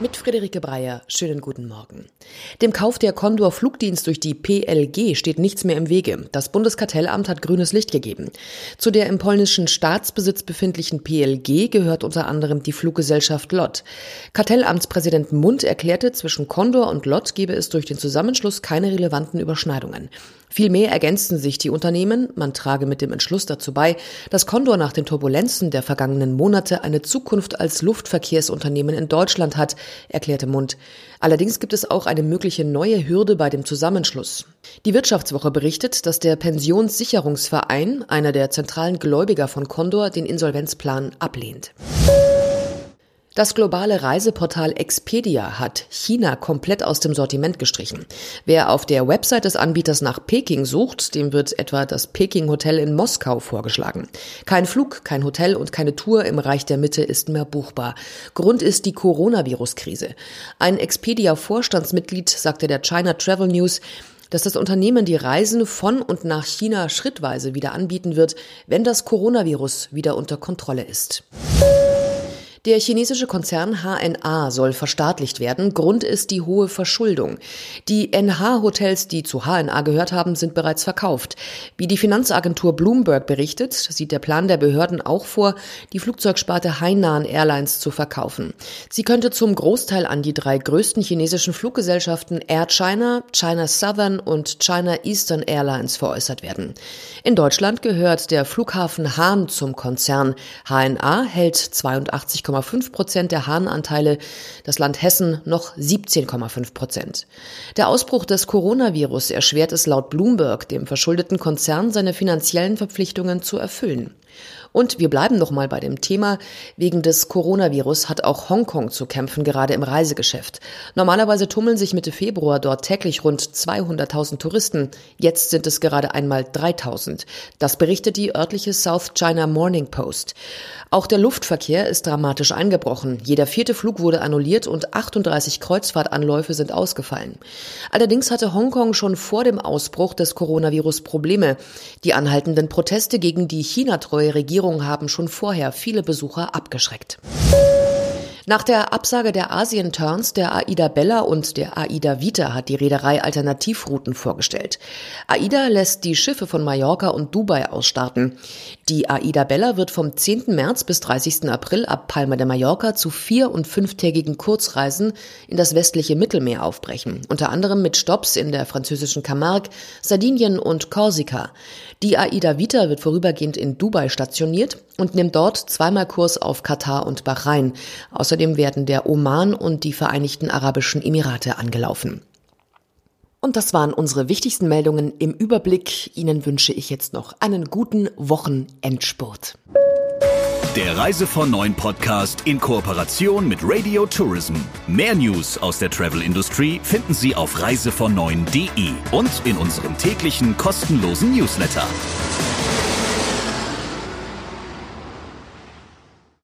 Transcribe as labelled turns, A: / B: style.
A: Mit Friederike Breyer, schönen guten Morgen. Dem Kauf der Condor Flugdienst durch die PLG steht nichts mehr im Wege. Das Bundeskartellamt hat grünes Licht gegeben. Zu der im polnischen Staatsbesitz befindlichen PLG gehört unter anderem die Fluggesellschaft LOT. Kartellamtspräsident Mund erklärte, zwischen Condor und LOT gebe es durch den Zusammenschluss keine relevanten Überschneidungen. Vielmehr ergänzten sich die Unternehmen, man trage mit dem Entschluss dazu bei, dass Condor nach den Turbulenzen der vergangenen Monate eine Zukunft als Luftverkehrsunternehmen in Deutschland hat, erklärte Mund. Allerdings gibt es auch eine mögliche neue Hürde bei dem Zusammenschluss. Die Wirtschaftswoche berichtet, dass der Pensionssicherungsverein, einer der zentralen Gläubiger von Condor, den Insolvenzplan ablehnt. Das globale Reiseportal Expedia hat China komplett aus dem Sortiment gestrichen. Wer auf der Website des Anbieters nach Peking sucht, dem wird etwa das Peking Hotel in Moskau vorgeschlagen. Kein Flug, kein Hotel und keine Tour im Reich der Mitte ist mehr buchbar. Grund ist die Coronavirus-Krise. Ein Expedia-Vorstandsmitglied sagte der China Travel News, dass das Unternehmen die Reisen von und nach China schrittweise wieder anbieten wird, wenn das Coronavirus wieder unter Kontrolle ist. Der chinesische Konzern HNA soll verstaatlicht werden. Grund ist die hohe Verschuldung. Die NH-Hotels, die zu HNA gehört haben, sind bereits verkauft. Wie die Finanzagentur Bloomberg berichtet, sieht der Plan der Behörden auch vor, die Flugzeugsparte Hainan Airlines zu verkaufen. Sie könnte zum Großteil an die drei größten chinesischen Fluggesellschaften Air China, China Southern und China Eastern Airlines veräußert werden. In Deutschland gehört der Flughafen Hahn zum Konzern. HNA hält 82,5 17,5 Prozent der Hahnanteile, das Land Hessen noch 17,5 Prozent. Der Ausbruch des Coronavirus erschwert es laut Bloomberg dem verschuldeten Konzern, seine finanziellen Verpflichtungen zu erfüllen. Und wir bleiben noch mal bei dem Thema. Wegen des Coronavirus hat auch Hongkong zu kämpfen, gerade im Reisegeschäft. Normalerweise tummeln sich Mitte Februar dort täglich rund 200.000 Touristen. Jetzt sind es gerade einmal 3.000. Das berichtet die örtliche South China Morning Post. Auch der Luftverkehr ist dramatisch eingebrochen. Jeder vierte Flug wurde annulliert und 38 Kreuzfahrtanläufe sind ausgefallen. Allerdings hatte Hongkong schon vor dem Ausbruch des Coronavirus Probleme. Die anhaltenden Proteste gegen die China-treue Regierung Regierung haben schon vorher viele Besucher abgeschreckt. Nach der Absage der Asien-Turns der Aida Bella und der Aida Vita hat die Reederei Alternativrouten vorgestellt. Aida lässt die Schiffe von Mallorca und Dubai ausstarten. Die Aida Bella wird vom 10. März bis 30. April ab Palma de Mallorca zu vier- und fünftägigen Kurzreisen in das westliche Mittelmeer aufbrechen, unter anderem mit Stops in der französischen Camargue, Sardinien und Korsika. Die Aida Vita wird vorübergehend in Dubai stationiert und nimmt dort zweimal Kurs auf Katar und Bahrain. Außerdem werden der Oman und die Vereinigten Arabischen Emirate angelaufen. Und das waren unsere wichtigsten Meldungen im Überblick. Ihnen wünsche ich jetzt noch einen guten Wochenendspurt.
B: Der Reise von Neuen Podcast in Kooperation mit Radio Tourism. Mehr News aus der Travel Industry finden Sie auf reisevon und in unserem täglichen kostenlosen Newsletter.